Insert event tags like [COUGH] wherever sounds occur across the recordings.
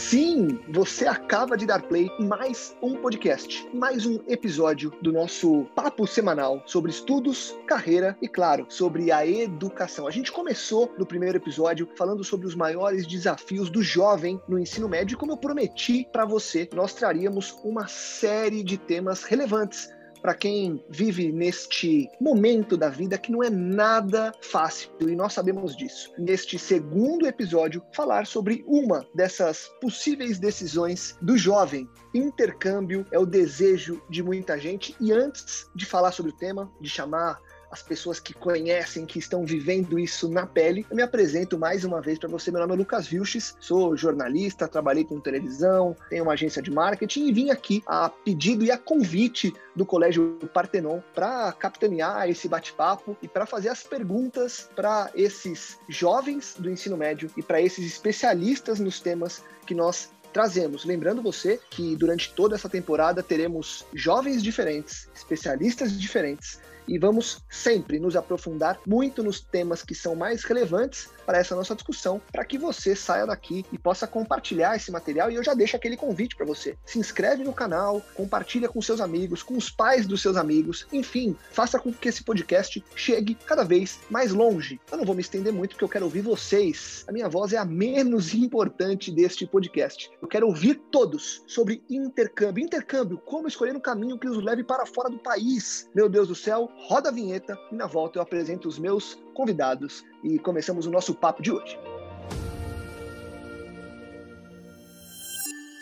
Sim, você acaba de dar play em mais um podcast, mais um episódio do nosso papo semanal sobre estudos, carreira e, claro, sobre a educação. A gente começou no primeiro episódio falando sobre os maiores desafios do jovem no ensino médio e, como eu prometi para você, nós traríamos uma série de temas relevantes para quem vive neste momento da vida que não é nada fácil e nós sabemos disso. Neste segundo episódio, falar sobre uma dessas possíveis decisões do jovem. Intercâmbio é o desejo de muita gente e antes de falar sobre o tema, de chamar as pessoas que conhecem, que estão vivendo isso na pele. Eu me apresento mais uma vez para você. Meu nome é Lucas Vilches, sou jornalista, trabalhei com televisão, tenho uma agência de marketing e vim aqui a pedido e a convite do Colégio Partenon para capitanear esse bate-papo e para fazer as perguntas para esses jovens do ensino médio e para esses especialistas nos temas que nós trazemos. Lembrando você que durante toda essa temporada teremos jovens diferentes, especialistas diferentes, e vamos sempre nos aprofundar muito nos temas que são mais relevantes para essa nossa discussão, para que você saia daqui e possa compartilhar esse material. E eu já deixo aquele convite para você. Se inscreve no canal, compartilha com seus amigos, com os pais dos seus amigos, enfim, faça com que esse podcast chegue cada vez mais longe. Eu não vou me estender muito porque eu quero ouvir vocês. A minha voz é a menos [LAUGHS] importante deste podcast. Eu quero ouvir todos sobre intercâmbio. Intercâmbio, como escolher um caminho que nos leve para fora do país. Meu Deus do céu, roda a vinheta e na volta eu apresento os meus convidados e começamos o nosso papo de hoje.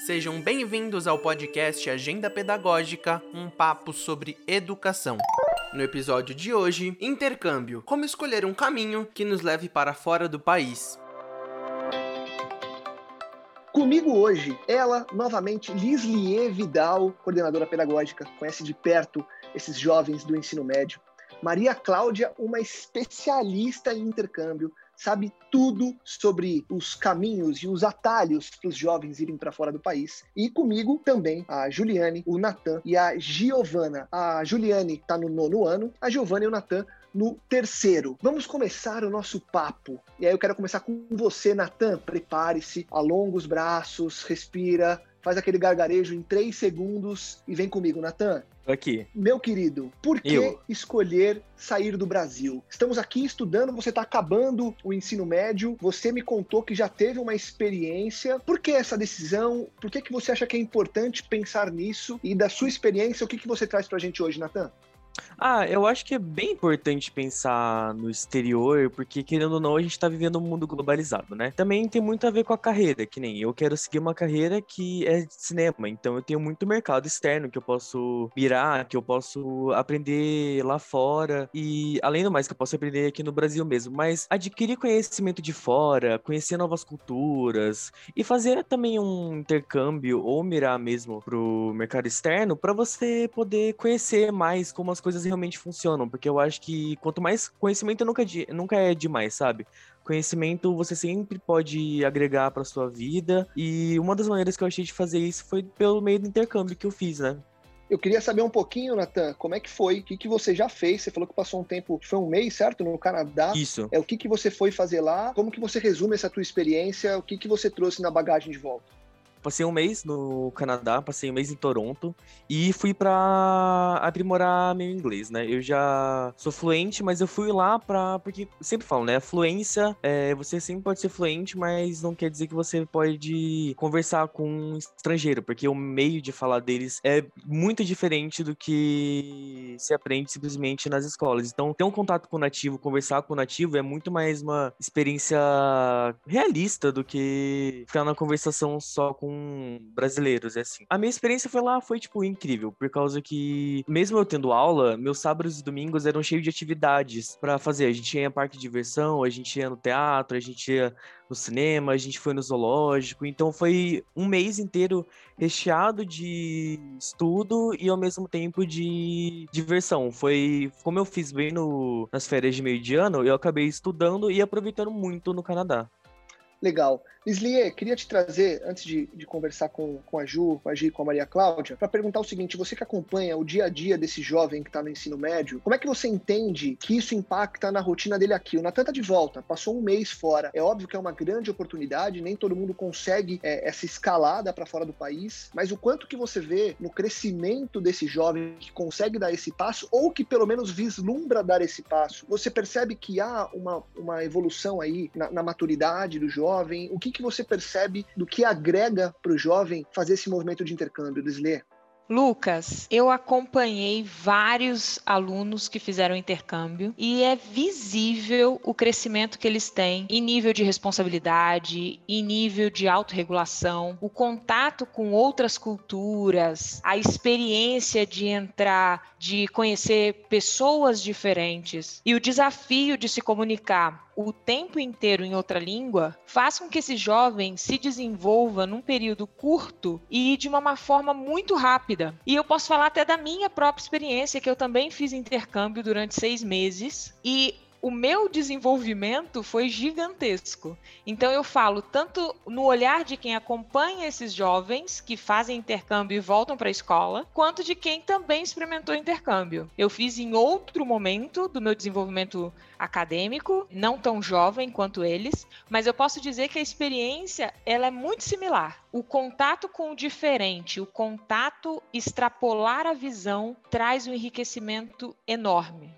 Sejam bem-vindos ao podcast Agenda Pedagógica, um papo sobre educação. No episódio de hoje, intercâmbio: como escolher um caminho que nos leve para fora do país. Comigo hoje, ela, novamente, Lislie Vidal, coordenadora pedagógica, conhece de perto esses jovens do ensino médio. Maria Cláudia, uma especialista em intercâmbio, sabe tudo sobre os caminhos e os atalhos para os jovens irem para fora do país. E comigo também a Juliane, o Natan e a Giovana. A Juliane está no nono ano, a Giovana e o Natan no terceiro. Vamos começar o nosso papo. E aí eu quero começar com você, Natan. Prepare-se, alonga os braços, respira, faz aquele gargarejo em três segundos e vem comigo, Natan. Aqui. Meu querido, por que eu. escolher sair do Brasil? Estamos aqui estudando, você está acabando o ensino médio, você me contou que já teve uma experiência. Por que essa decisão? Por que, que você acha que é importante pensar nisso? E da sua experiência, o que, que você traz para a gente hoje, Natan? Ah, eu acho que é bem importante pensar no exterior, porque querendo ou não, a gente tá vivendo um mundo globalizado, né? Também tem muito a ver com a carreira, que nem eu quero seguir uma carreira que é de cinema, então eu tenho muito mercado externo que eu posso virar, que eu posso aprender lá fora e além do mais que eu posso aprender aqui no Brasil mesmo, mas adquirir conhecimento de fora, conhecer novas culturas e fazer também um intercâmbio ou mirar mesmo pro mercado externo para você poder conhecer mais como as coisas coisas realmente funcionam, porque eu acho que quanto mais conhecimento nunca, é nunca é demais, sabe? Conhecimento você sempre pode agregar para sua vida, e uma das maneiras que eu achei de fazer isso foi pelo meio do intercâmbio que eu fiz, né? Eu queria saber um pouquinho, Natan, como é que foi? O que, que você já fez? Você falou que passou um tempo, foi um mês, certo? No Canadá. Isso. É o que, que você foi fazer lá? Como que você resume essa tua experiência? O que, que você trouxe na bagagem de volta? Passei um mês no Canadá, passei um mês em Toronto e fui para aprimorar meu inglês, né? Eu já sou fluente, mas eu fui lá para porque sempre falo, né? Fluência, é, você sempre pode ser fluente, mas não quer dizer que você pode conversar com um estrangeiro, porque o meio de falar deles é muito diferente do que se aprende simplesmente nas escolas. Então, ter um contato com o nativo, conversar com o nativo é muito mais uma experiência realista do que ficar na conversação só com brasileiros, é assim. A minha experiência foi lá, foi, tipo, incrível, por causa que, mesmo eu tendo aula, meus sábados e domingos eram cheios de atividades para fazer. A gente ia em parque de diversão, a gente ia no teatro, a gente ia no cinema, a gente foi no zoológico. Então foi um mês inteiro recheado de estudo e ao mesmo tempo de diversão. Foi como eu fiz bem no, nas férias de meio de ano, eu acabei estudando e aproveitando muito no Canadá. Legal. Lislier, queria te trazer, antes de, de conversar com, com a Ju, com a Gi, com a Maria Cláudia, para perguntar o seguinte: você que acompanha o dia a dia desse jovem que está no ensino médio, como é que você entende que isso impacta na rotina dele aqui? O Natan tá de volta, passou um mês fora. É óbvio que é uma grande oportunidade, nem todo mundo consegue é, essa escalada para fora do país, mas o quanto que você vê no crescimento desse jovem que consegue dar esse passo, ou que pelo menos vislumbra dar esse passo, você percebe que há uma, uma evolução aí na, na maturidade do jovem? Jovem? O que, que você percebe do que agrega para o jovem fazer esse movimento de intercâmbio, Desler? Lucas, eu acompanhei vários alunos que fizeram intercâmbio e é visível o crescimento que eles têm em nível de responsabilidade, em nível de autorregulação, o contato com outras culturas, a experiência de entrar, de conhecer pessoas diferentes e o desafio de se comunicar o tempo inteiro em outra língua faz com que esse jovem se desenvolva num período curto e de uma forma muito rápida. E eu posso falar até da minha própria experiência, que eu também fiz intercâmbio durante seis meses e o meu desenvolvimento foi gigantesco. Então eu falo tanto no olhar de quem acompanha esses jovens que fazem intercâmbio e voltam para a escola, quanto de quem também experimentou intercâmbio. Eu fiz em outro momento do meu desenvolvimento acadêmico, não tão jovem quanto eles, mas eu posso dizer que a experiência ela é muito similar. O contato com o diferente, o contato extrapolar a visão traz um enriquecimento enorme.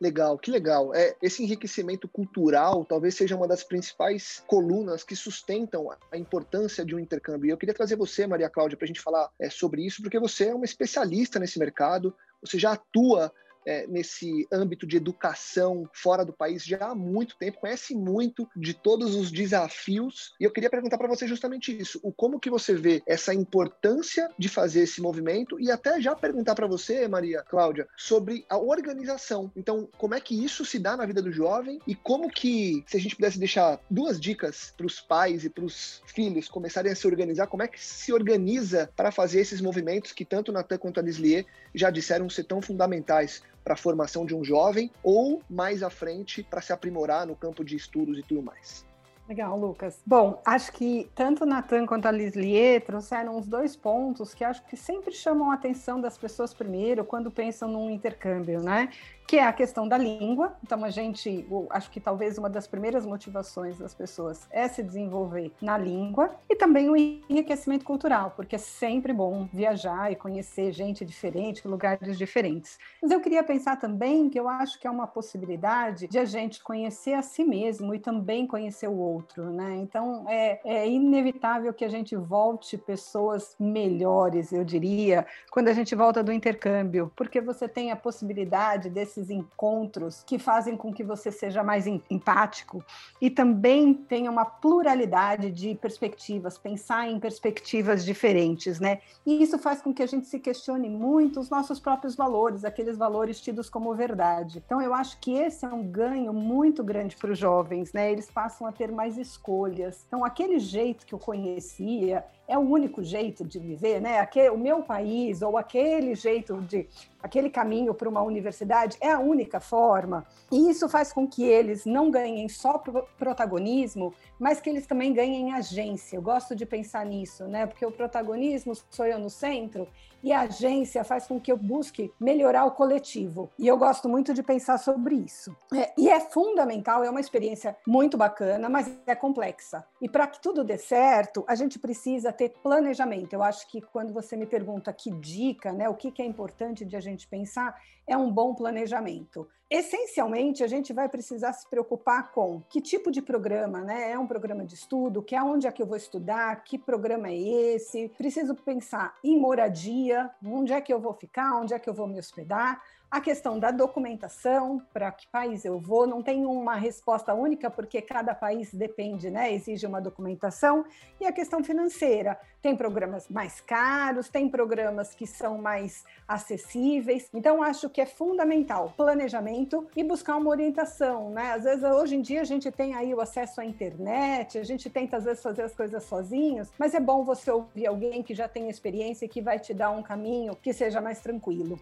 Legal, que legal. É, esse enriquecimento cultural talvez seja uma das principais colunas que sustentam a importância de um intercâmbio. E eu queria trazer você, Maria Cláudia, para a gente falar é, sobre isso, porque você é uma especialista nesse mercado, você já atua é, nesse âmbito de educação fora do país já há muito tempo, conhece muito de todos os desafios. E eu queria perguntar para você justamente isso: o como que você vê essa importância de fazer esse movimento e até já perguntar para você, Maria Cláudia, sobre a organização. Então, como é que isso se dá na vida do jovem e como que, se a gente pudesse deixar duas dicas para os pais e para os filhos começarem a se organizar, como é que se organiza para fazer esses movimentos que tanto Natan quanto a Lislier já disseram ser tão fundamentais para a formação de um jovem ou mais à frente para se aprimorar no campo de estudos e tudo mais. Legal, Lucas. Bom, acho que tanto o Natan quanto a Lislier trouxeram os dois pontos que acho que sempre chamam a atenção das pessoas primeiro quando pensam num intercâmbio, né? Que é a questão da língua. Então, a gente, acho que talvez uma das primeiras motivações das pessoas é se desenvolver na língua e também o enriquecimento cultural, porque é sempre bom viajar e conhecer gente diferente, lugares diferentes. Mas eu queria pensar também que eu acho que é uma possibilidade de a gente conhecer a si mesmo e também conhecer o outro, né? Então, é, é inevitável que a gente volte pessoas melhores, eu diria, quando a gente volta do intercâmbio, porque você tem a possibilidade desse esses encontros que fazem com que você seja mais empático e também tenha uma pluralidade de perspectivas, pensar em perspectivas diferentes, né? E isso faz com que a gente se questione muito os nossos próprios valores, aqueles valores tidos como verdade. Então, eu acho que esse é um ganho muito grande para os jovens, né? Eles passam a ter mais escolhas. Então, aquele jeito que eu conhecia, é o único jeito de viver, né? O meu país ou aquele jeito de aquele caminho para uma universidade é a única forma. E isso faz com que eles não ganhem só protagonismo, mas que eles também ganhem agência. Eu gosto de pensar nisso, né? Porque o protagonismo sou eu no centro e a agência faz com que eu busque melhorar o coletivo. E eu gosto muito de pensar sobre isso. É, e é fundamental, é uma experiência muito bacana, mas é complexa. E para que tudo dê certo, a gente precisa ter planejamento. Eu acho que quando você me pergunta que dica, né, o que, que é importante de a gente pensar, é um bom planejamento. Essencialmente, a gente vai precisar se preocupar com que tipo de programa, né? É um programa de estudo, que é onde é que eu vou estudar, que programa é esse? Preciso pensar em moradia, onde é que eu vou ficar, onde é que eu vou me hospedar, a questão da documentação, para que país eu vou, não tem uma resposta única, porque cada país depende, né? Exige uma documentação. E a questão financeira. Tem programas mais caros, tem programas que são mais acessíveis. Então, acho que é fundamental planejamento e buscar uma orientação, né? Às vezes, hoje em dia, a gente tem aí o acesso à internet, a gente tenta, às vezes, fazer as coisas sozinhos, mas é bom você ouvir alguém que já tem experiência e que vai te dar um caminho que seja mais tranquilo.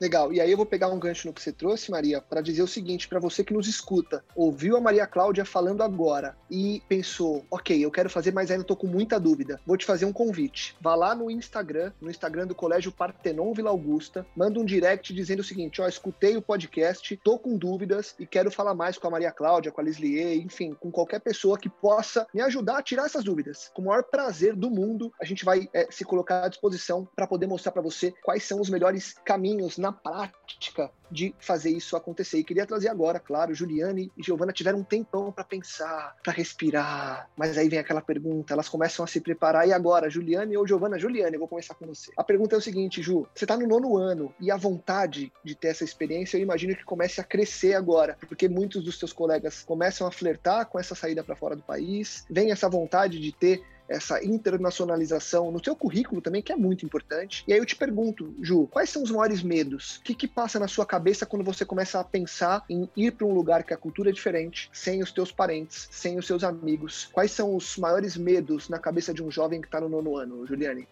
Legal. E aí eu vou pegar um gancho no que você trouxe, Maria, para dizer o seguinte para você que nos escuta. Ouviu a Maria Cláudia falando agora e pensou, ok, eu quero fazer, mas ainda tô com muita dúvida. Vou te fazer um convite. Vá lá no Instagram, no Instagram do Colégio Partenon Vila Augusta, manda um direct dizendo o seguinte, ó, escutei o podcast, tô com dúvidas e quero falar mais com a Maria Cláudia, com a Lislier, enfim, com qualquer pessoa que possa me ajudar a tirar essas dúvidas. Com o maior prazer do mundo, a gente vai é, se colocar à disposição para poder mostrar para você quais são os melhores caminhos na na prática de fazer isso acontecer. E queria trazer agora, claro, Juliane e Giovana tiveram um tempão para pensar, para respirar, mas aí vem aquela pergunta, elas começam a se preparar. E agora, Juliane ou Giovana? Juliane, eu vou começar com você. A pergunta é o seguinte, Ju, você está no nono ano e a vontade de ter essa experiência, eu imagino que comece a crescer agora, porque muitos dos seus colegas começam a flertar com essa saída para fora do país, vem essa vontade de ter essa internacionalização no seu currículo também, que é muito importante. E aí eu te pergunto, Ju, quais são os maiores medos? O que, que passa na sua cabeça quando você começa a pensar em ir para um lugar que a cultura é diferente, sem os teus parentes, sem os seus amigos? Quais são os maiores medos na cabeça de um jovem que está no nono ano, Juliane?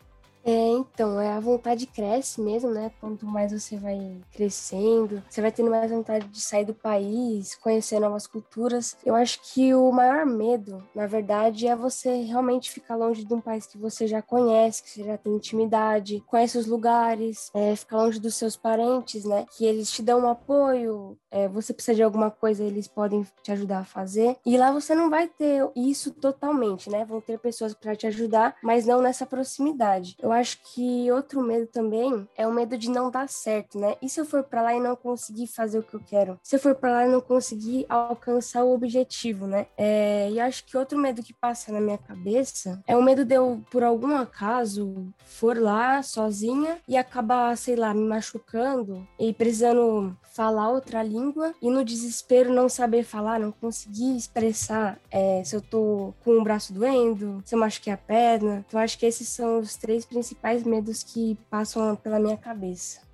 É, então, é, a vontade cresce mesmo, né? Quanto mais você vai crescendo, você vai tendo mais vontade de sair do país, conhecer novas culturas. Eu acho que o maior medo, na verdade, é você realmente ficar longe de um país que você já conhece, que você já tem intimidade, conhece os lugares, é, ficar longe dos seus parentes, né? Que eles te dão um apoio, é, você precisa de alguma coisa, eles podem te ajudar a fazer. E lá você não vai ter isso totalmente, né? Vão ter pessoas para te ajudar, mas não nessa proximidade. Eu acho que outro medo também é o medo de não dar certo, né? E se eu for para lá e não conseguir fazer o que eu quero? Se eu for para lá e não conseguir alcançar o objetivo, né? É, e acho que outro medo que passa na minha cabeça é o medo de eu, por algum acaso, for lá sozinha e acabar, sei lá, me machucando e precisando falar outra língua e no desespero não saber falar, não conseguir expressar é, se eu tô com o braço doendo, se eu machuquei a perna. Então acho que esses são os três principais medos que passam pela minha cabeça.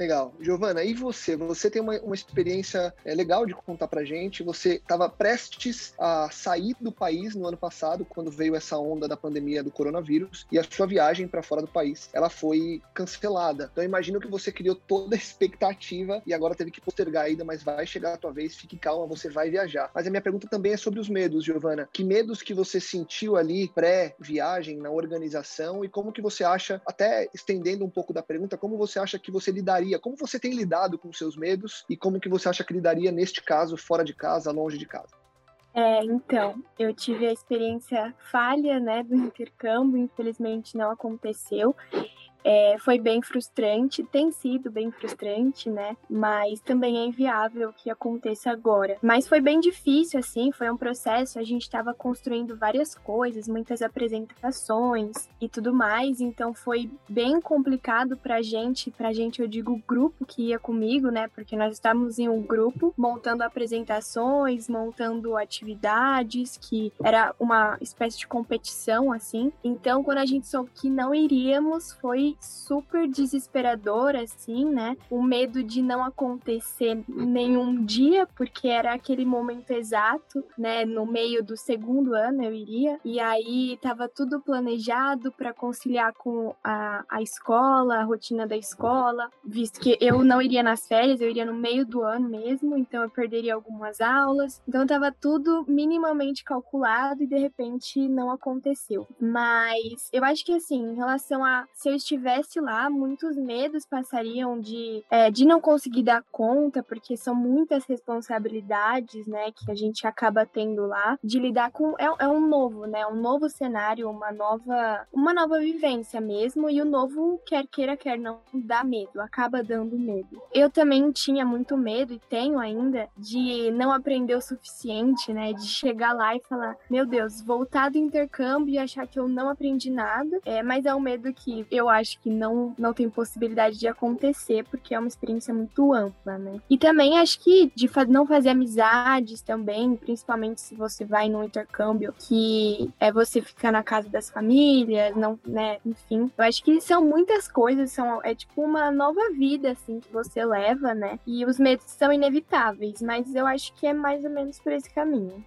Legal. Giovana, e você? Você tem uma, uma experiência é, legal de contar pra gente. Você estava prestes a sair do país no ano passado, quando veio essa onda da pandemia do coronavírus, e a sua viagem para fora do país, ela foi cancelada. Então, imagino que você criou toda a expectativa e agora teve que postergar ainda, mas vai chegar a tua vez, fique calma, você vai viajar. Mas a minha pergunta também é sobre os medos, Giovana. Que medos que você sentiu ali pré-viagem, na organização, e como que você acha, até estendendo um pouco da pergunta, como você acha que você lidaria lidaria? Como você tem lidado com seus medos e como que você acha que lidaria neste caso, fora de casa, longe de casa? É, então, eu tive a experiência falha, né, do intercâmbio, infelizmente não aconteceu. É, foi bem frustrante, tem sido bem frustrante, né? Mas também é inviável que aconteça agora. Mas foi bem difícil, assim, foi um processo. A gente estava construindo várias coisas, muitas apresentações e tudo mais. Então foi bem complicado pra gente. Pra gente, eu digo o grupo que ia comigo, né? Porque nós estávamos em um grupo montando apresentações, montando atividades, que era uma espécie de competição, assim. Então, quando a gente soube que não iríamos, foi super desesperador, assim, né? O medo de não acontecer nenhum dia, porque era aquele momento exato, né? No meio do segundo ano eu iria. E aí tava tudo planejado para conciliar com a, a escola, a rotina da escola, visto que eu não iria nas férias, eu iria no meio do ano mesmo, então eu perderia algumas aulas. Então tava tudo minimamente calculado e de repente não aconteceu. Mas eu acho que assim, em relação a se eu estiver estivesse lá, muitos medos passariam de, é, de não conseguir dar conta, porque são muitas responsabilidades, né, que a gente acaba tendo lá, de lidar com é, é um novo, né, um novo cenário, uma nova, uma nova vivência mesmo, e o novo quer queira quer não dá medo, acaba dando medo. Eu também tinha muito medo e tenho ainda de não aprender o suficiente, né, de chegar lá e falar, meu Deus, voltar do intercâmbio e achar que eu não aprendi nada, é, mas é um medo que eu acho acho que não, não tem possibilidade de acontecer, porque é uma experiência muito ampla, né? E também acho que de não fazer amizades também, principalmente se você vai num intercâmbio que é você ficar na casa das famílias, não, né? Enfim, eu acho que são muitas coisas, são, é tipo uma nova vida, assim, que você leva, né? E os medos são inevitáveis, mas eu acho que é mais ou menos por esse caminho.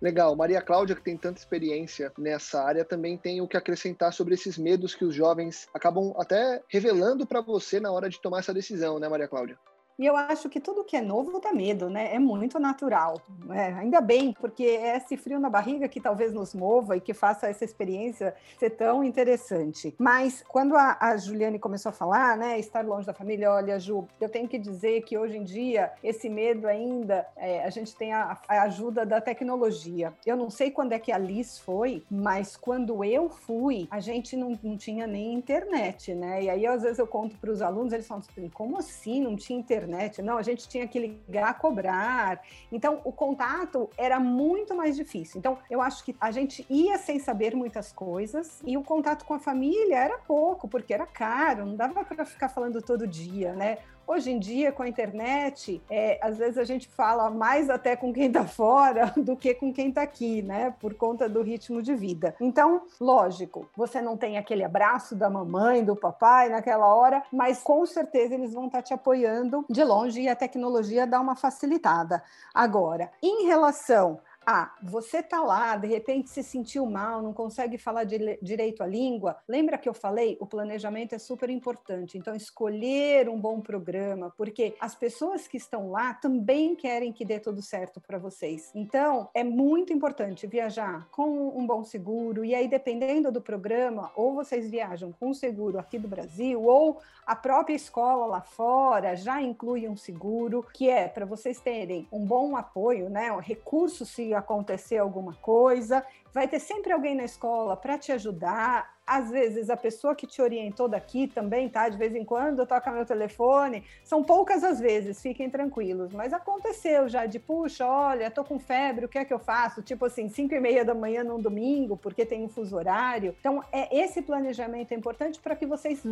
Legal. Maria Cláudia, que tem tanta experiência nessa área, também tem o que acrescentar sobre esses medos que os jovens acabam até revelando para você na hora de tomar essa decisão, né, Maria Cláudia? E eu acho que tudo que é novo dá medo, né? É muito natural. Né? Ainda bem, porque é esse frio na barriga que talvez nos mova e que faça essa experiência ser tão interessante. Mas quando a, a Juliane começou a falar, né? Estar longe da família, olha, Ju, eu tenho que dizer que hoje em dia esse medo ainda, é, a gente tem a, a, ajuda da tecnologia. Eu não sei quando é que a Liz foi, mas quando eu fui, a gente não, não tinha nem internet, né? E aí às vezes eu conto para os alunos, eles falam assim, como assim não tinha internet? Internet. Não, a gente tinha que ligar, cobrar. Então, o contato era muito mais difícil. Então, eu acho que a gente ia sem saber muitas coisas e o contato com a família era pouco, porque era caro, não dava para ficar falando todo dia, né? Hoje em dia, com a internet, é, às vezes a gente fala mais até com quem está fora [LAUGHS] do que com quem está aqui, né? Por conta do ritmo de vida. Então, lógico, você não tem aquele abraço da mamãe, do papai naquela hora, mas com certeza eles vão estar tá te apoiando de longe e a tecnologia dá uma facilitada. Agora, em relação ah, você tá lá, de repente se sentiu mal, não consegue falar de, direito a língua. Lembra que eu falei? O planejamento é super importante. Então, escolher um bom programa, porque as pessoas que estão lá também querem que dê tudo certo para vocês. Então, é muito importante viajar com um bom seguro. E aí, dependendo do programa, ou vocês viajam com um seguro aqui do Brasil, ou a própria escola lá fora já inclui um seguro, que é para vocês terem um bom apoio, né? Um recurso se acontecer alguma coisa, vai ter sempre alguém na escola para te ajudar, às vezes a pessoa que te orientou daqui também, tá? De vez em quando toca meu telefone. São poucas as vezes, fiquem tranquilos. Mas aconteceu já de, puxa, olha, tô com febre, o que é que eu faço? Tipo assim, 5 e meia da manhã num domingo, porque tem um fuso horário. Então, é esse planejamento é importante para que vocês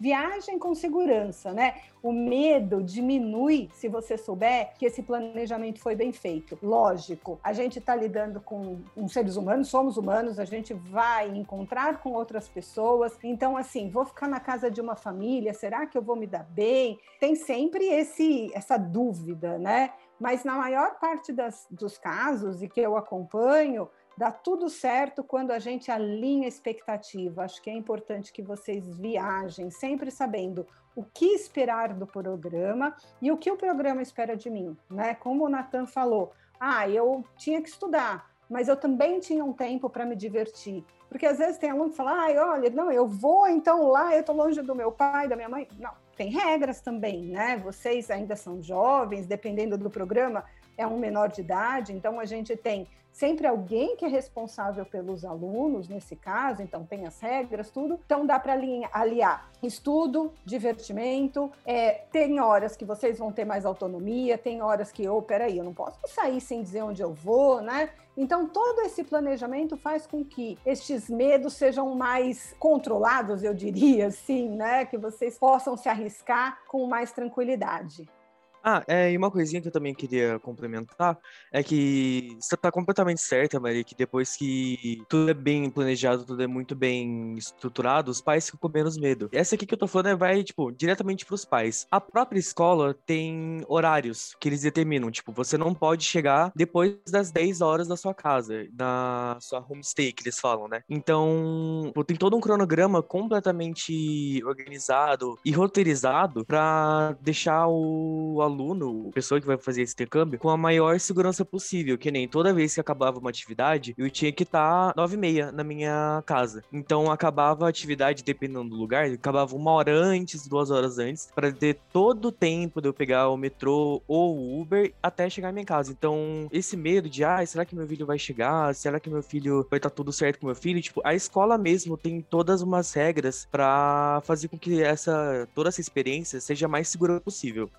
viajem com segurança, né? O medo diminui se você souber que esse planejamento foi bem feito. Lógico, a gente está lidando com um seres humanos, somos humanos, a gente vai encontrar com outras pessoas. Então, assim, vou ficar na casa de uma família, será que eu vou me dar bem? Tem sempre esse, essa dúvida, né? Mas na maior parte das, dos casos e que eu acompanho, dá tudo certo quando a gente alinha a expectativa. Acho que é importante que vocês viajem sempre sabendo o que esperar do programa e o que o programa espera de mim, né? Como o Nathan falou, ah, eu tinha que estudar, mas eu também tinha um tempo para me divertir. Porque às vezes tem aluno que fala, ai, olha, não, eu vou então lá, eu estou longe do meu pai, da minha mãe. Não, tem regras também, né? Vocês ainda são jovens, dependendo do programa, é um menor de idade, então a gente tem sempre alguém que é responsável pelos alunos, nesse caso, então tem as regras, tudo. Então dá para aliar estudo, divertimento, é, tem horas que vocês vão ter mais autonomia, tem horas que, oh, peraí, eu não posso sair sem dizer onde eu vou, né? Então, todo esse planejamento faz com que estes medos sejam mais controlados, eu diria assim, né? Que vocês possam se arriscar com mais tranquilidade. Ah, é, e uma coisinha que eu também queria complementar é que você tá completamente certa, Maria, que depois que tudo é bem planejado, tudo é muito bem estruturado, os pais ficam com menos medo. Essa aqui que eu tô falando é, vai, tipo, diretamente pros pais. A própria escola tem horários que eles determinam, tipo, você não pode chegar depois das 10 horas da sua casa, da sua homestay, que eles falam, né? Então, tem todo um cronograma completamente organizado e roteirizado para deixar o aluno aluno, a pessoa que vai fazer esse intercâmbio, com a maior segurança possível. Que nem toda vez que acabava uma atividade, eu tinha que estar nove e meia na minha casa. Então acabava a atividade, dependendo do lugar, acabava uma hora antes, duas horas antes, para ter todo o tempo de eu pegar o metrô ou o Uber até chegar à minha casa. Então, esse medo de, ah, será que meu filho vai chegar? Será que meu filho vai estar tudo certo com meu filho? Tipo, a escola mesmo tem todas umas regras para fazer com que essa toda essa experiência seja mais segura possível.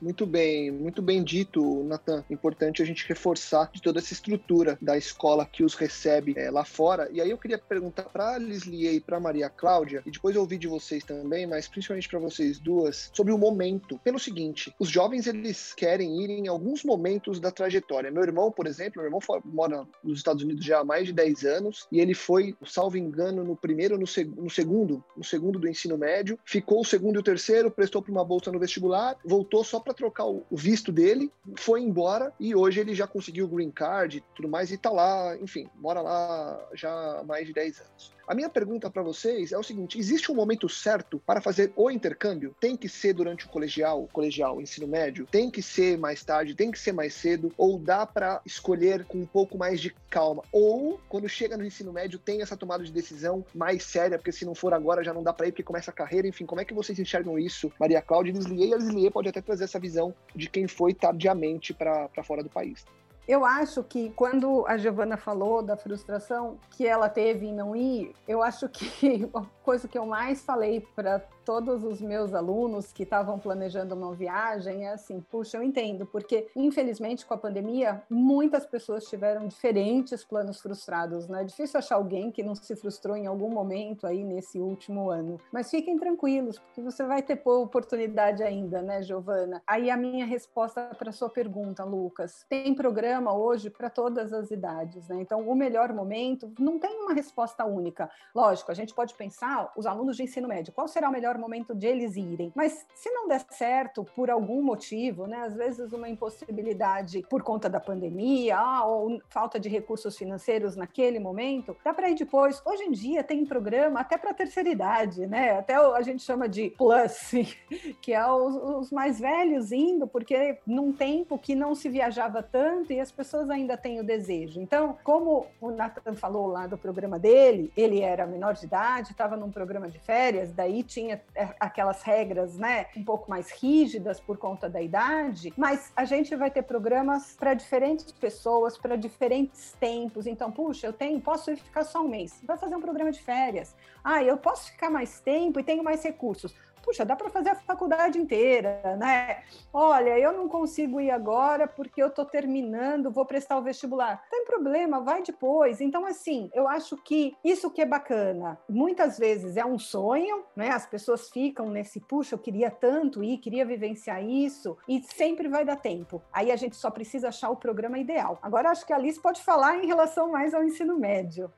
Muito bem, muito bem dito, Nathan. Importante a gente reforçar de toda essa estrutura da escola que os recebe é, lá fora. E aí eu queria perguntar para a Lislie e para Maria Cláudia, e depois eu ouvi de vocês também, mas principalmente para vocês duas, sobre o momento. Pelo seguinte, os jovens eles querem ir em alguns momentos da trajetória. Meu irmão, por exemplo, meu irmão mora nos Estados Unidos já há mais de 10 anos e ele foi, salvo engano, no primeiro, no, seg no segundo, no segundo do ensino médio, ficou o segundo e o terceiro, prestou para uma bolsa no vestibular, voltou só para para trocar o visto dele, foi embora e hoje ele já conseguiu o green card e tudo mais e tá lá, enfim, mora lá já há mais de 10 anos. A minha pergunta para vocês é o seguinte: existe um momento certo para fazer o intercâmbio? Tem que ser durante o colegial, colegial, ensino médio? Tem que ser mais tarde? Tem que ser mais cedo? Ou dá para escolher com um pouco mais de calma? Ou quando chega no ensino médio tem essa tomada de decisão mais séria, porque se não for agora já não dá para ir porque começa a carreira, enfim, como é que vocês enxergam isso, Maria Cláudia Lislier? E pode até trazer essa visão de quem foi tardiamente para fora do país. Eu acho que quando a Giovana falou da frustração que ela teve em não ir, eu acho que [LAUGHS] a coisa que eu mais falei para todos os meus alunos que estavam planejando uma viagem é assim: puxa, eu entendo, porque infelizmente com a pandemia muitas pessoas tiveram diferentes planos frustrados, né? É difícil achar alguém que não se frustrou em algum momento aí nesse último ano. Mas fiquem tranquilos, porque você vai ter oportunidade ainda, né, Giovana? Aí a minha resposta para sua pergunta, Lucas, tem programa hoje para todas as idades, né? Então, o melhor momento não tem uma resposta única. Lógico, a gente pode pensar os alunos de ensino médio, qual será o melhor momento de eles irem. Mas se não der certo por algum motivo, né, às vezes uma impossibilidade por conta da pandemia ah, ou falta de recursos financeiros naquele momento, dá para ir depois. Hoje em dia tem programa até para terceira idade, né? Até a gente chama de plus, [LAUGHS] que é os, os mais velhos indo, porque num tempo que não se viajava tanto e as pessoas ainda têm o desejo. Então, como o Nathan falou lá do programa dele, ele era menor de idade, estava num programa de férias, daí tinha é, aquelas regras, né, um pouco mais rígidas por conta da idade, mas a gente vai ter programas para diferentes pessoas, para diferentes tempos. Então, puxa, eu tenho, posso ficar só um mês. Vai fazer um programa de férias. Ah, eu posso ficar mais tempo e tenho mais recursos puxa, dá para fazer a faculdade inteira, né? Olha, eu não consigo ir agora porque eu estou terminando, vou prestar o vestibular. Não tem problema, vai depois. Então, assim, eu acho que isso que é bacana. Muitas vezes é um sonho, né? As pessoas ficam nesse, puxa, eu queria tanto ir, queria vivenciar isso, e sempre vai dar tempo. Aí a gente só precisa achar o programa ideal. Agora, acho que a Alice pode falar em relação mais ao ensino médio.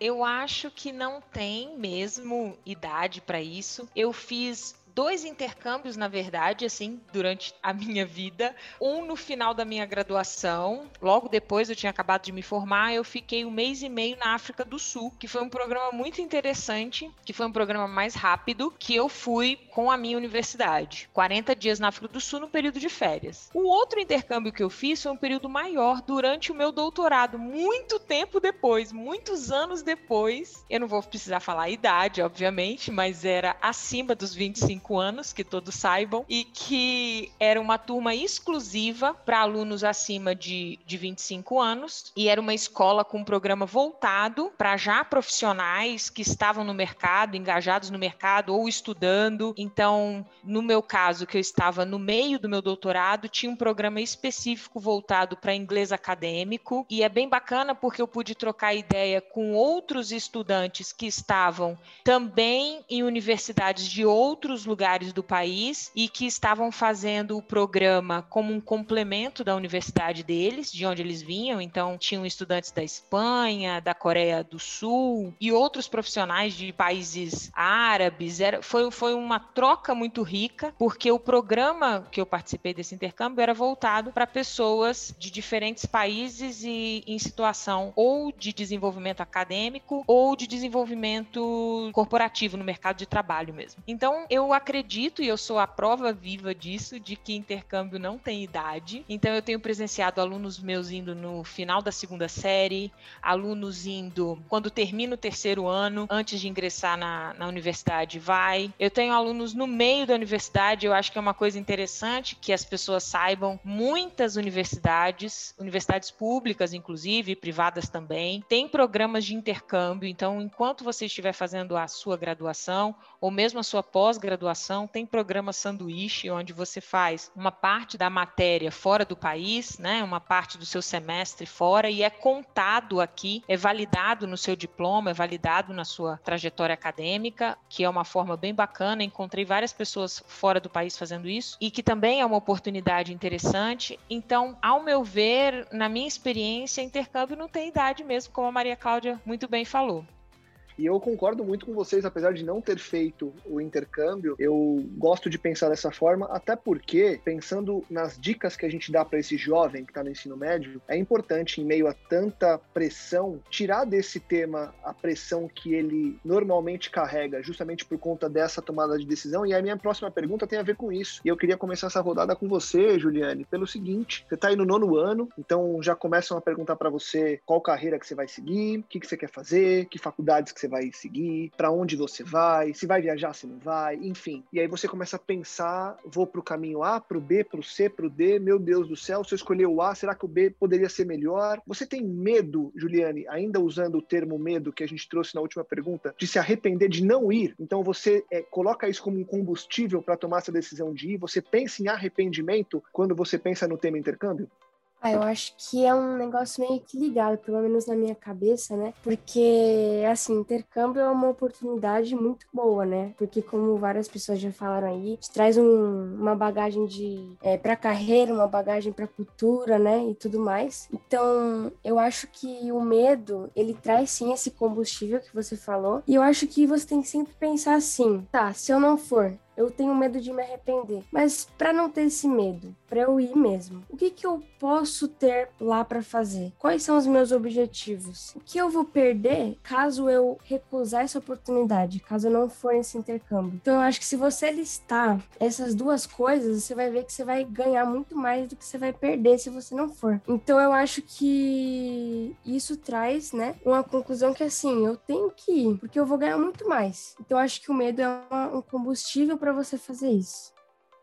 Eu acho que não tem mesmo idade para isso. Eu fiz dois intercâmbios, na verdade, assim, durante a minha vida. Um no final da minha graduação, logo depois eu tinha acabado de me formar, eu fiquei um mês e meio na África do Sul, que foi um programa muito interessante, que foi um programa mais rápido, que eu fui com a minha universidade. 40 dias na África do Sul no período de férias. O outro intercâmbio que eu fiz foi um período maior, durante o meu doutorado, muito tempo depois, muitos anos depois. Eu não vou precisar falar a idade, obviamente, mas era acima dos 25 25 anos, que todos saibam, e que era uma turma exclusiva para alunos acima de, de 25 anos, e era uma escola com um programa voltado para já profissionais que estavam no mercado, engajados no mercado ou estudando. Então, no meu caso, que eu estava no meio do meu doutorado, tinha um programa específico voltado para inglês acadêmico, e é bem bacana porque eu pude trocar ideia com outros estudantes que estavam também em universidades de outros lugares lugares do país e que estavam fazendo o programa como um complemento da universidade deles, de onde eles vinham. Então, tinham estudantes da Espanha, da Coreia do Sul e outros profissionais de países árabes. Era, foi, foi uma troca muito rica, porque o programa que eu participei desse intercâmbio era voltado para pessoas de diferentes países e em situação ou de desenvolvimento acadêmico ou de desenvolvimento corporativo no mercado de trabalho mesmo. Então, eu e eu sou a prova viva disso, de que intercâmbio não tem idade. Então, eu tenho presenciado alunos meus indo no final da segunda série, alunos indo quando termina o terceiro ano, antes de ingressar na, na universidade, vai. Eu tenho alunos no meio da universidade, eu acho que é uma coisa interessante que as pessoas saibam. Muitas universidades, universidades públicas, inclusive, privadas também, têm programas de intercâmbio. Então, enquanto você estiver fazendo a sua graduação, ou mesmo a sua pós-graduação, graduação tem programa sanduíche, onde você faz uma parte da matéria fora do país, né, uma parte do seu semestre fora, e é contado aqui, é validado no seu diploma, é validado na sua trajetória acadêmica, que é uma forma bem bacana. Encontrei várias pessoas fora do país fazendo isso, e que também é uma oportunidade interessante. Então, ao meu ver, na minha experiência, intercâmbio não tem idade mesmo, como a Maria Cláudia muito bem falou. E eu concordo muito com vocês, apesar de não ter feito o intercâmbio, eu gosto de pensar dessa forma, até porque, pensando nas dicas que a gente dá para esse jovem que está no ensino médio, é importante, em meio a tanta pressão, tirar desse tema a pressão que ele normalmente carrega, justamente por conta dessa tomada de decisão. E a minha próxima pergunta tem a ver com isso. E eu queria começar essa rodada com você, Juliane, pelo seguinte: você está aí no nono ano, então já começam a perguntar para você qual carreira que você vai seguir, o que, que você quer fazer, que faculdades que você vai seguir, para onde você vai, se vai viajar, se não vai, enfim. E aí você começa a pensar: vou para o caminho A, para o B, para o C, para o D, meu Deus do céu, se eu escolher o A, será que o B poderia ser melhor? Você tem medo, Juliane, ainda usando o termo medo que a gente trouxe na última pergunta, de se arrepender de não ir? Então você é, coloca isso como um combustível para tomar essa decisão de ir? Você pensa em arrependimento quando você pensa no tema intercâmbio? Ah, eu acho que é um negócio meio que ligado, pelo menos na minha cabeça, né? Porque, assim, intercâmbio é uma oportunidade muito boa, né? Porque, como várias pessoas já falaram aí, traz um, uma bagagem de é, para carreira, uma bagagem para cultura, né? E tudo mais. Então, eu acho que o medo, ele traz sim esse combustível que você falou. E eu acho que você tem que sempre pensar assim: tá, se eu não for, eu tenho medo de me arrepender. Mas para não ter esse medo, para eu ir mesmo, o que que eu posso ter lá para fazer? Quais são os meus objetivos? O que eu vou perder caso eu recusar essa oportunidade, caso eu não for nesse intercâmbio? Então eu acho que se você listar essas duas coisas, você vai ver que você vai ganhar muito mais do que você vai perder se você não for. Então eu acho que isso traz, né, uma conclusão que assim, eu tenho que ir, porque eu vou ganhar muito mais. Então eu acho que o medo é uma, um combustível para você fazer isso.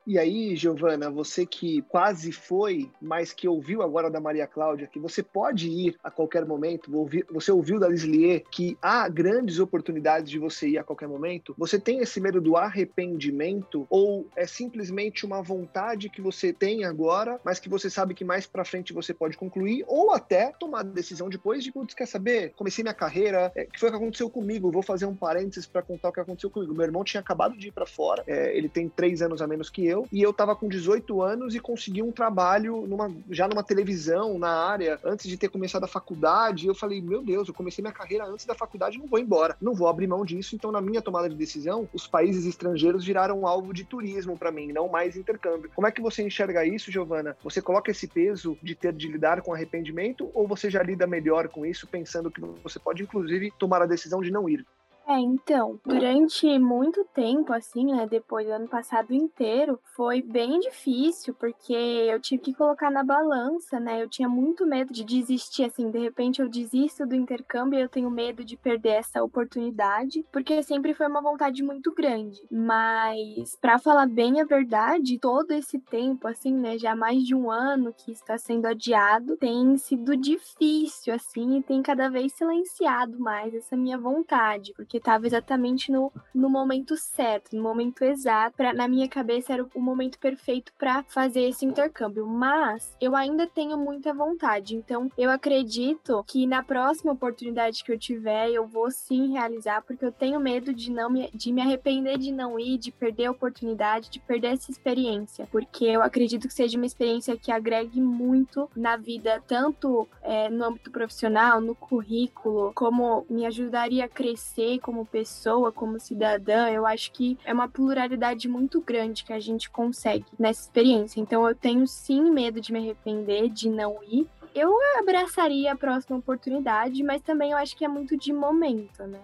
E aí, Giovana, você que quase foi, mas que ouviu agora da Maria Cláudia, que você pode ir a qualquer momento, você ouviu da Lislier que há grandes oportunidades de você ir a qualquer momento, você tem esse medo do arrependimento ou é simplesmente uma vontade que você tem agora, mas que você sabe que mais para frente você pode concluir ou até tomar a decisão depois de, putz, quer saber? Comecei minha carreira, é, que foi o que aconteceu comigo, vou fazer um parênteses para contar o que aconteceu comigo. Meu irmão tinha acabado de ir para fora, é, ele tem três anos a menos que eu, e eu tava com 18 anos e consegui um trabalho numa, já numa televisão, na área, antes de ter começado a faculdade. Eu falei, meu Deus, eu comecei minha carreira antes da faculdade, não vou embora, não vou abrir mão disso. Então, na minha tomada de decisão, os países estrangeiros viraram alvo de turismo para mim, não mais intercâmbio. Como é que você enxerga isso, Giovana? Você coloca esse peso de ter de lidar com arrependimento ou você já lida melhor com isso, pensando que você pode, inclusive, tomar a decisão de não ir? É, então, durante muito tempo, assim, né, depois do ano passado inteiro, foi bem difícil, porque eu tive que colocar na balança, né, eu tinha muito medo de desistir, assim, de repente eu desisto do intercâmbio e eu tenho medo de perder essa oportunidade, porque sempre foi uma vontade muito grande. Mas, para falar bem a verdade, todo esse tempo, assim, né, já mais de um ano que está sendo adiado, tem sido difícil, assim, e tem cada vez silenciado mais essa minha vontade, porque estava exatamente no, no momento certo, no momento exato. Pra, na minha cabeça era o, o momento perfeito para fazer esse intercâmbio. Mas eu ainda tenho muita vontade. Então eu acredito que na próxima oportunidade que eu tiver, eu vou sim realizar, porque eu tenho medo de não me, de me arrepender de não ir, de perder a oportunidade, de perder essa experiência. Porque eu acredito que seja uma experiência que agregue muito na vida, tanto é, no âmbito profissional, no currículo, como me ajudaria a crescer, como pessoa, como cidadã, eu acho que é uma pluralidade muito grande que a gente consegue nessa experiência. Então eu tenho sim medo de me arrepender, de não ir. Eu abraçaria a próxima oportunidade, mas também eu acho que é muito de momento, né?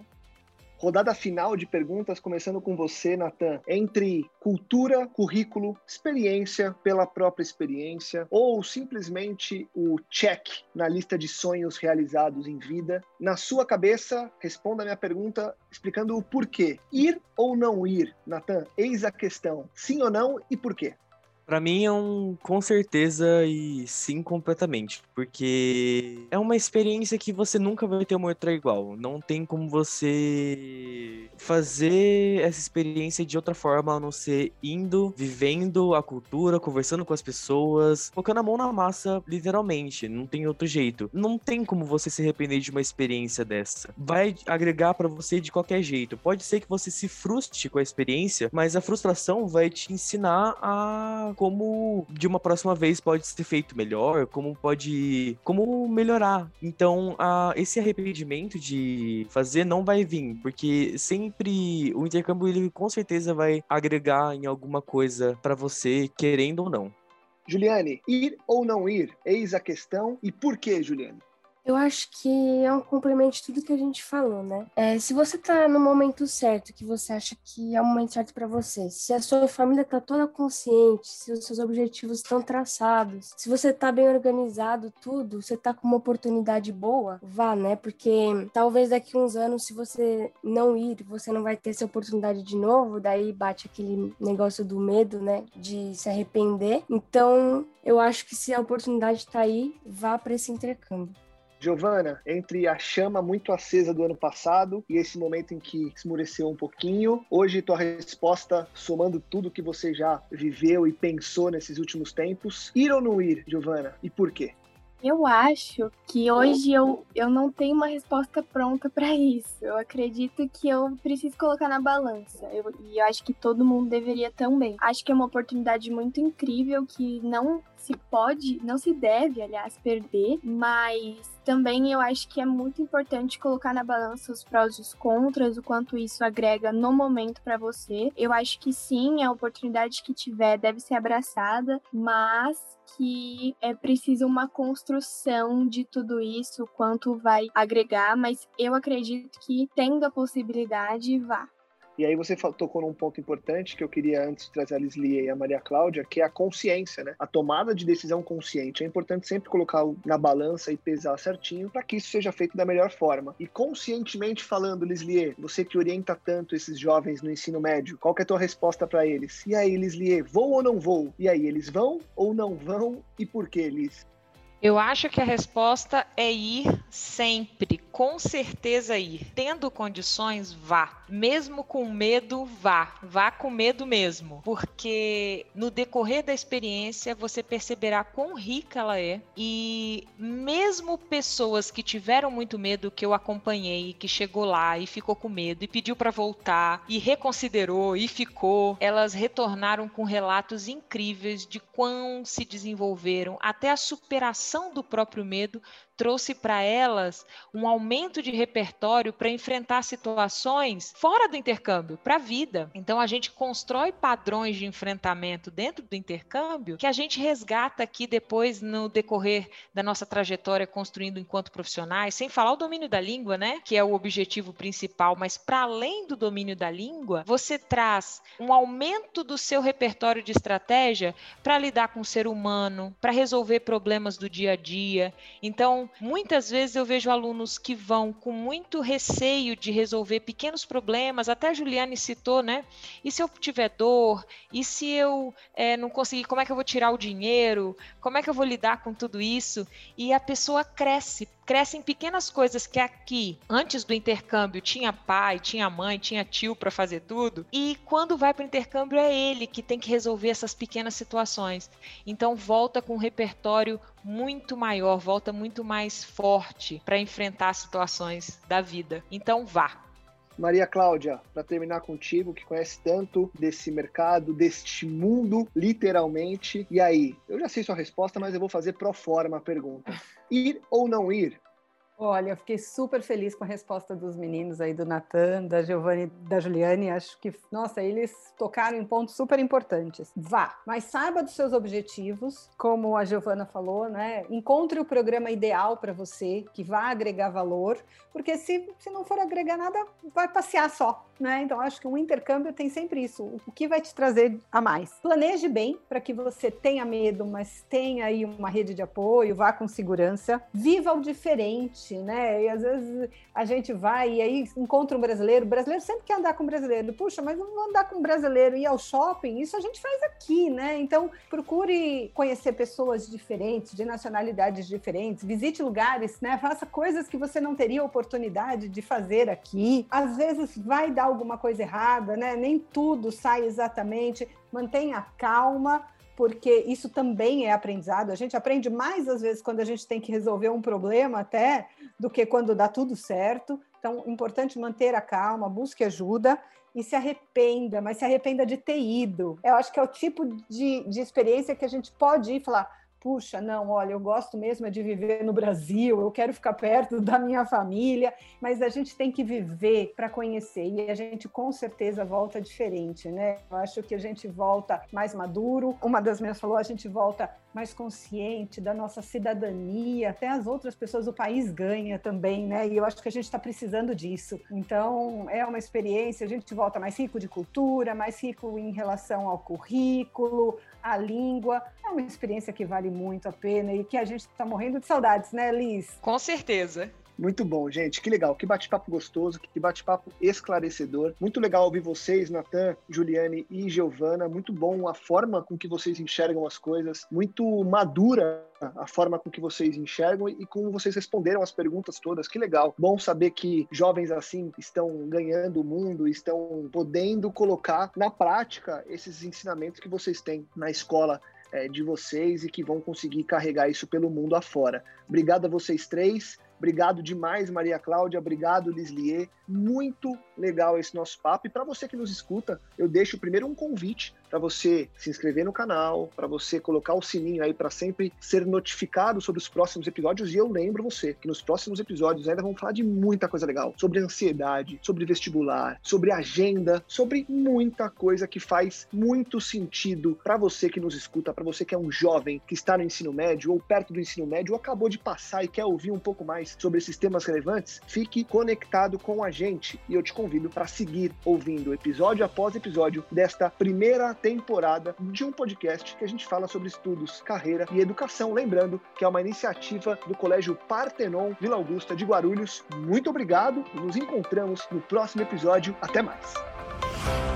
Rodada final de perguntas, começando com você, Natan. Entre cultura, currículo, experiência pela própria experiência, ou simplesmente o check na lista de sonhos realizados em vida, na sua cabeça, responda a minha pergunta explicando o porquê. Ir ou não ir, Natan? Eis a questão. Sim ou não e por quê? Para mim é um com certeza e sim completamente, porque é uma experiência que você nunca vai ter uma outra igual. Não tem como você fazer essa experiência de outra forma a não ser indo, vivendo a cultura, conversando com as pessoas, colocando a mão na massa, literalmente. Não tem outro jeito. Não tem como você se arrepender de uma experiência dessa. Vai agregar para você de qualquer jeito. Pode ser que você se frustre com a experiência, mas a frustração vai te ensinar a como de uma próxima vez pode ser feito melhor, como pode. como melhorar. Então, a, esse arrependimento de fazer não vai vir, porque sempre o intercâmbio ele com certeza vai agregar em alguma coisa para você, querendo ou não. Juliane, ir ou não ir? Eis a questão. E por que, Juliane? Eu acho que é um complemento de tudo que a gente falou, né? É, se você tá no momento certo, que você acha que é o momento certo para você, se a sua família tá toda consciente, se os seus objetivos estão traçados, se você tá bem organizado, tudo, você tá com uma oportunidade boa, vá, né? Porque talvez daqui uns anos, se você não ir, você não vai ter essa oportunidade de novo, daí bate aquele negócio do medo, né? De se arrepender. Então, eu acho que se a oportunidade tá aí, vá para esse intercâmbio. Giovana, entre a chama muito acesa do ano passado e esse momento em que esmureceu um pouquinho, hoje tua resposta, somando tudo que você já viveu e pensou nesses últimos tempos, ir ou não ir, Giovana? E por quê? Eu acho que hoje eu, eu não tenho uma resposta pronta para isso. Eu acredito que eu preciso colocar na balança. Eu, e eu acho que todo mundo deveria também. Acho que é uma oportunidade muito incrível que não se pode, não se deve, aliás, perder, mas também eu acho que é muito importante colocar na balança os prós e os contras, o quanto isso agrega no momento para você. Eu acho que sim, a oportunidade que tiver deve ser abraçada, mas que é preciso uma construção de tudo isso, quanto vai agregar, mas eu acredito que tendo a possibilidade, vá. E aí você tocou num ponto importante que eu queria antes trazer a Lislia e a Maria Cláudia, que é a consciência, né? A tomada de decisão consciente. É importante sempre colocar na balança e pesar certinho para que isso seja feito da melhor forma. E conscientemente falando, Lislie, você que orienta tanto esses jovens no ensino médio, qual é a tua resposta para eles? E aí, Lislie, vou ou não vou? E aí, eles vão ou não vão? E por que, Liz? Eu acho que a resposta é ir sempre, com certeza ir. Tendo condições, vá. Mesmo com medo, vá. Vá com medo mesmo. Porque no decorrer da experiência você perceberá quão rica ela é. E mesmo pessoas que tiveram muito medo, que eu acompanhei, que chegou lá e ficou com medo e pediu para voltar e reconsiderou e ficou, elas retornaram com relatos incríveis de quão se desenvolveram até a superação do próprio medo trouxe para elas um aumento de repertório para enfrentar situações fora do intercâmbio, para a vida. Então a gente constrói padrões de enfrentamento dentro do intercâmbio que a gente resgata aqui depois no decorrer da nossa trajetória construindo enquanto profissionais, sem falar o domínio da língua, né, que é o objetivo principal, mas para além do domínio da língua, você traz um aumento do seu repertório de estratégia para lidar com o ser humano, para resolver problemas do dia a dia. Então, muitas vezes eu vejo alunos que vão com muito receio de resolver pequenos problemas, até a Juliane citou, né? E se eu tiver dor? E se eu é, não conseguir, como é que eu vou tirar o dinheiro? Como é que eu vou lidar com tudo isso? E a pessoa cresce, cresce em pequenas coisas que aqui, antes do intercâmbio, tinha pai, tinha mãe, tinha tio para fazer tudo. E quando vai para o intercâmbio, é ele que tem que resolver essas pequenas situações. Então, volta com um repertório muito maior, volta muito mais forte para enfrentar situações da vida. Então, vá. Maria Cláudia, para terminar contigo, que conhece tanto desse mercado, deste mundo, literalmente. E aí, eu já sei sua resposta, mas eu vou fazer pro forma a pergunta. Ir ou não ir? Olha, eu fiquei super feliz com a resposta dos meninos aí, do Natan, da Giovanni, da Juliane. Acho que, nossa, eles tocaram em pontos super importantes. Vá, mas saiba dos seus objetivos, como a Giovana falou, né? Encontre o programa ideal para você, que vai agregar valor, porque se, se não for agregar nada, vai passear só, né? Então, acho que um intercâmbio tem sempre isso. O que vai te trazer a mais? Planeje bem para que você tenha medo, mas tenha aí uma rede de apoio, vá com segurança. Viva o diferente né? E às vezes a gente vai e aí encontra um brasileiro, o brasileiro sempre quer andar com um brasileiro. Puxa, mas não vou andar com um brasileiro e ir ao shopping, isso a gente faz aqui, né? Então, procure conhecer pessoas diferentes, de nacionalidades diferentes, visite lugares, né? Faça coisas que você não teria oportunidade de fazer aqui. Às vezes vai dar alguma coisa errada, né? Nem tudo sai exatamente. Mantenha calma porque isso também é aprendizado. A gente aprende mais às vezes quando a gente tem que resolver um problema até do que quando dá tudo certo. Então, importante manter a calma, busque ajuda e se arrependa, mas se arrependa de ter ido. Eu acho que é o tipo de, de experiência que a gente pode ir e falar: puxa, não, olha, eu gosto mesmo é de viver no Brasil, eu quero ficar perto da minha família, mas a gente tem que viver para conhecer e a gente com certeza volta diferente, né? Eu acho que a gente volta mais maduro. Uma das minhas falou, a gente volta mais consciente da nossa cidadania, até as outras pessoas do país ganha também, né? E eu acho que a gente está precisando disso. Então, é uma experiência, a gente volta mais rico de cultura, mais rico em relação ao currículo, à língua. É uma experiência que vale muito a pena e que a gente está morrendo de saudades, né, Liz? Com certeza. Muito bom, gente. Que legal. Que bate-papo gostoso, que bate-papo esclarecedor. Muito legal ouvir vocês, Natan, Juliane e Giovana. Muito bom a forma com que vocês enxergam as coisas. Muito madura a forma com que vocês enxergam e como vocês responderam as perguntas todas. Que legal. Bom saber que jovens assim estão ganhando o mundo, estão podendo colocar na prática esses ensinamentos que vocês têm na escola é, de vocês e que vão conseguir carregar isso pelo mundo afora. Obrigado a vocês três. Obrigado demais, Maria Cláudia. Obrigado, Lislier. Muito legal esse nosso papo. E para você que nos escuta, eu deixo primeiro um convite para você se inscrever no canal, para você colocar o sininho aí para sempre ser notificado sobre os próximos episódios. E eu lembro você que nos próximos episódios ainda vamos falar de muita coisa legal, sobre ansiedade, sobre vestibular, sobre agenda, sobre muita coisa que faz muito sentido para você que nos escuta, para você que é um jovem que está no ensino médio ou perto do ensino médio ou acabou de passar e quer ouvir um pouco mais sobre esses temas relevantes. Fique conectado com a gente e eu te convido para seguir ouvindo episódio após episódio desta primeira temporada de um podcast que a gente fala sobre estudos, carreira e educação. Lembrando que é uma iniciativa do Colégio Partenon Vila Augusta de Guarulhos. Muito obrigado nos encontramos no próximo episódio. Até mais!